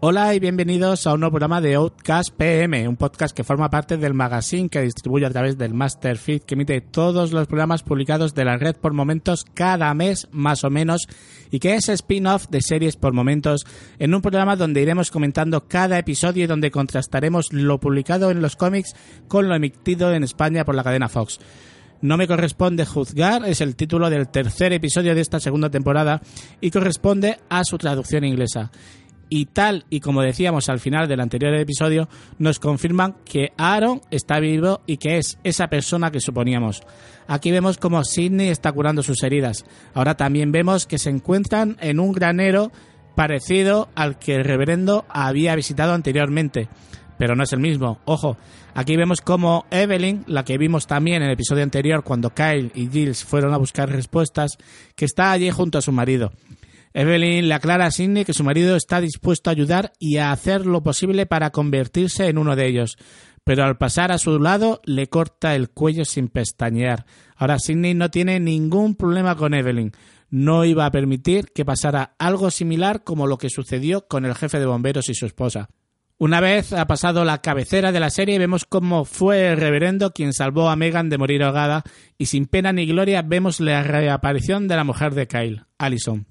Hola y bienvenidos a un nuevo programa de Outcast PM, un podcast que forma parte del magazine que distribuye a través del Masterfeed que emite todos los programas publicados de la red por momentos cada mes más o menos y que es spin-off de series por momentos en un programa donde iremos comentando cada episodio y donde contrastaremos lo publicado en los cómics con lo emitido en España por la cadena Fox. No me corresponde juzgar es el título del tercer episodio de esta segunda temporada y corresponde a su traducción inglesa y tal y como decíamos al final del anterior episodio, nos confirman que Aaron está vivo y que es esa persona que suponíamos. Aquí vemos como Sidney está curando sus heridas. Ahora también vemos que se encuentran en un granero parecido al que el reverendo había visitado anteriormente. Pero no es el mismo, ojo. Aquí vemos como Evelyn, la que vimos también en el episodio anterior cuando Kyle y Giles fueron a buscar respuestas, que está allí junto a su marido. Evelyn le aclara a Sidney que su marido está dispuesto a ayudar y a hacer lo posible para convertirse en uno de ellos, pero al pasar a su lado le corta el cuello sin pestañear. Ahora Sidney no tiene ningún problema con Evelyn. No iba a permitir que pasara algo similar como lo que sucedió con el jefe de bomberos y su esposa. Una vez ha pasado la cabecera de la serie, vemos cómo fue el reverendo quien salvó a Megan de morir ahogada y sin pena ni gloria vemos la reaparición de la mujer de Kyle, Allison.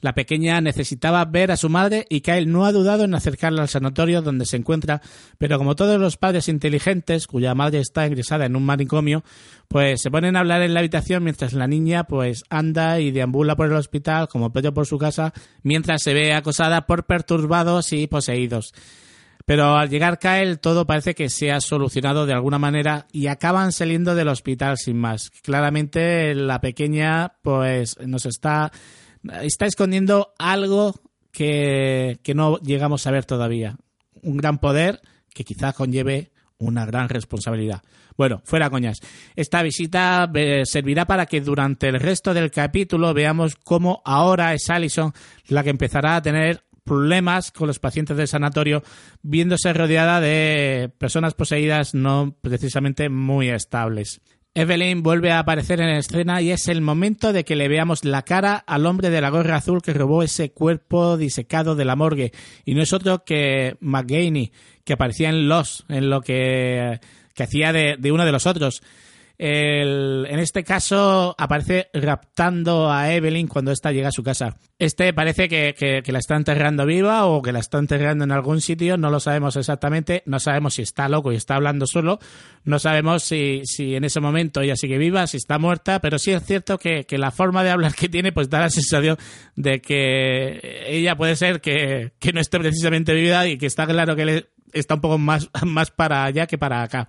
La pequeña necesitaba ver a su madre y Kyle no ha dudado en acercarla al sanatorio donde se encuentra, pero como todos los padres inteligentes cuya madre está ingresada en un manicomio, pues se ponen a hablar en la habitación mientras la niña pues anda y deambula por el hospital como Pedro por su casa, mientras se ve acosada por perturbados y poseídos. Pero al llegar Kyle todo parece que se ha solucionado de alguna manera y acaban saliendo del hospital sin más. Claramente la pequeña pues nos está está escondiendo algo que, no llegamos a ver todavía. Un gran poder que quizás conlleve una gran responsabilidad. Bueno, fuera coñas. Esta visita eh, servirá para que durante el resto del capítulo veamos cómo ahora es Allison la que empezará a tener problemas con los pacientes del sanatorio, viéndose rodeada de personas poseídas no precisamente muy estables. Evelyn vuelve a aparecer en escena y es el momento de que le veamos la cara al hombre de la gorra azul que robó ese cuerpo disecado de la morgue. Y no es otro que McGaney, que aparecía en Los, en lo que, que hacía de, de uno de los otros en este caso aparece raptando a Evelyn cuando ésta llega a su casa. Este parece que, la está enterrando viva o que la está enterrando en algún sitio, no lo sabemos exactamente, no sabemos si está loco y está hablando solo, no sabemos si, en ese momento ella sigue viva, si está muerta, pero sí es cierto que, la forma de hablar que tiene pues da la sensación de que ella puede ser que, no esté precisamente viva y que está claro que está un poco más, más para allá que para acá.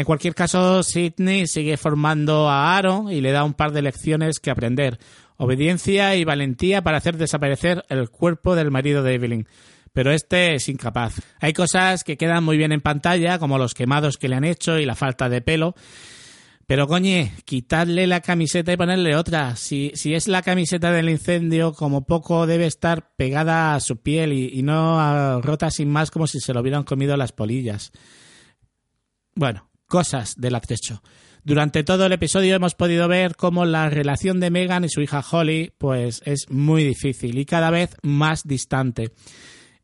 En cualquier caso, Sidney sigue formando a Aaron y le da un par de lecciones que aprender. Obediencia y valentía para hacer desaparecer el cuerpo del marido de Evelyn. Pero este es incapaz. Hay cosas que quedan muy bien en pantalla, como los quemados que le han hecho y la falta de pelo. Pero coñe, quitarle la camiseta y ponerle otra. Si, si es la camiseta del incendio, como poco debe estar pegada a su piel y, y no rota sin más como si se lo hubieran comido las polillas. Bueno, cosas del atrecho. Durante todo el episodio hemos podido ver cómo la relación de Megan y su hija Holly pues es muy difícil y cada vez más distante.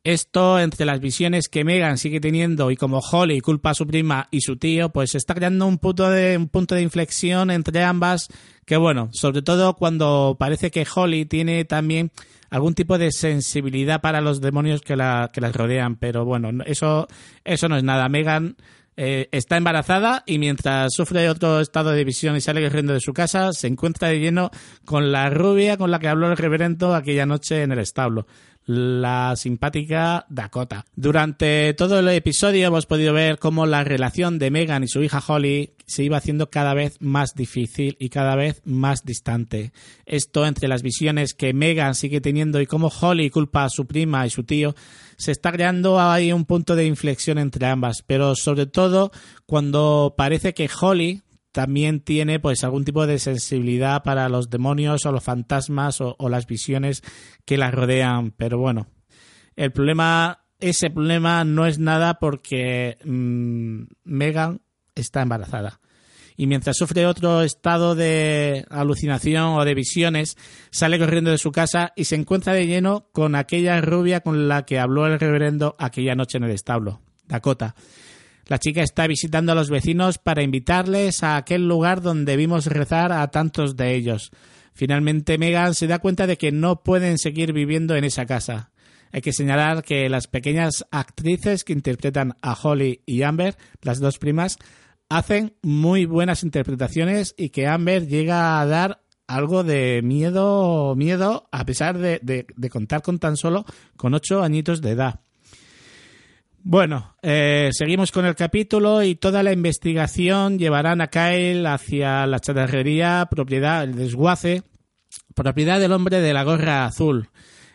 Esto entre las visiones que Megan sigue teniendo y como Holly culpa a su prima y su tío, pues está creando un punto de, inflexión entre ambas que bueno, sobre todo cuando parece que Holly tiene también algún tipo de sensibilidad para los demonios que que las rodean, pero bueno, eso, eso no es nada. Megan eh, está embarazada y mientras sufre otro estado de visión y sale corriendo de su casa, se encuentra de lleno con la rubia con la que habló el reverendo aquella noche en el establo la simpática Dakota. Durante todo el episodio hemos podido ver cómo la relación de Megan y su hija Holly se iba haciendo cada vez más difícil y cada vez más distante. Esto entre las visiones que Megan sigue teniendo y cómo Holly culpa a su prima y su tío, se está creando ahí un punto de inflexión entre ambas, pero sobre todo cuando parece que Holly también tiene pues algún tipo de sensibilidad para los demonios o los fantasmas o, las visiones que la rodean. Pero bueno, el problema, ese problema no es nada porque mm, Megan está embarazada. y mientras sufre otro estado de alucinación o de visiones, sale corriendo de su casa y se encuentra de lleno con aquella rubia con la que habló el reverendo aquella noche en el establo, Dakota. La chica está visitando a los vecinos para invitarles a aquel lugar donde vimos rezar a tantos de ellos. Finalmente Megan se da cuenta de que no pueden seguir viviendo en esa casa. Hay que señalar que las pequeñas actrices que interpretan a Holly y Amber, las dos primas, hacen muy buenas interpretaciones y que Amber llega a dar algo de miedo, miedo a pesar de, de contar con tan solo con ocho añitos de edad. Bueno, eh, seguimos con el capítulo y toda la investigación llevarán a Kyle hacia la chatarrería, propiedad, el desguace, propiedad del hombre de la gorra azul.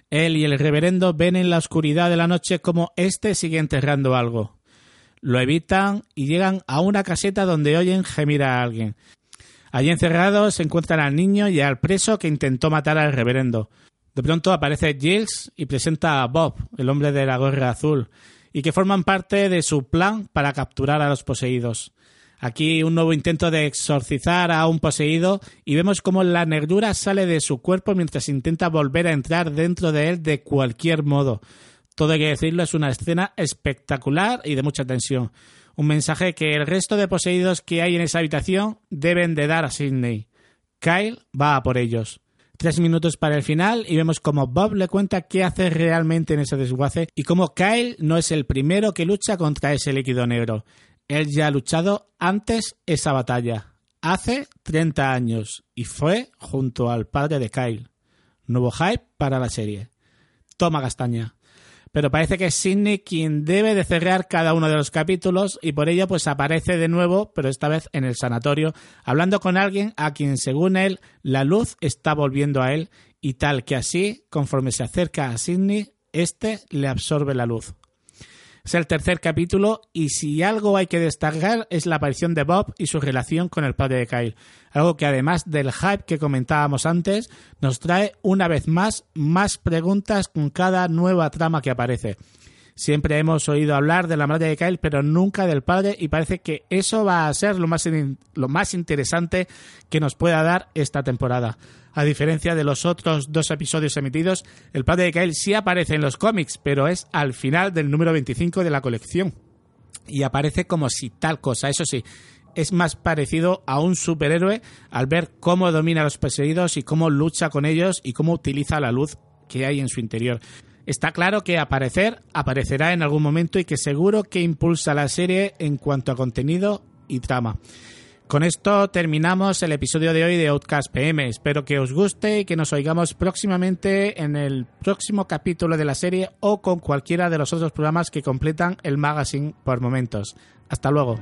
Él y el reverendo ven en la oscuridad de la noche como éste sigue enterrando algo. Lo evitan y llegan a una caseta donde oyen gemir a alguien. Allí encerrados se encuentran al niño y al preso que intentó matar al reverendo. De pronto aparece Giles y presenta a Bob, el hombre de la gorra azul, y que forman parte de su plan para capturar a los poseídos. Aquí un nuevo intento de exorcizar a un poseído y vemos cómo la negrura sale de su cuerpo mientras intenta volver a entrar dentro de él de cualquier modo. Todo hay que decirlo, es una escena espectacular y de mucha tensión. Un mensaje que el resto de poseídos que hay en esa habitación deben de dar a Sidney. Kyle va a por ellos. Tres minutos para el final y vemos cómo Bob le cuenta qué hace realmente en ese desguace y cómo Kyle no es el primero que lucha contra ese líquido negro. Él ya ha luchado antes esa batalla, hace 30 años, y fue junto al padre de Kyle. Nuevo hype para la serie. Toma castaña pero parece que es Sidney quien debe de cerrar cada uno de los capítulos y por ello pues aparece de nuevo, pero esta vez en el sanatorio, hablando con alguien a quien según él la luz está volviendo a él y tal que así, conforme se acerca a Sidney, éste le absorbe la luz. Es el tercer capítulo y si algo hay que destacar es la aparición de Bob y su relación con el padre de Kyle. Algo que además del hype que comentábamos antes, nos trae una vez más más preguntas con cada nueva trama que aparece. Siempre hemos oído hablar de la madre de Kyle, pero nunca del padre, y parece que eso va a ser lo más, lo más interesante que nos pueda dar esta temporada. A diferencia de los otros dos episodios emitidos, el padre de Kyle sí aparece en los cómics, pero es al final del número 25 de la colección. Y aparece como si tal cosa, eso sí, es más parecido a un superhéroe al ver cómo domina a los perseguidos y cómo lucha con ellos y cómo utiliza la luz que hay en su interior. Está claro que aparecer aparecerá en algún momento y que seguro que impulsa la serie en cuanto a contenido y trama. Con esto terminamos el episodio de hoy de Outcast PM. Espero que os guste y que nos oigamos próximamente en el próximo capítulo de la serie o con cualquiera de los otros programas que completan el magazine por momentos. Hasta luego.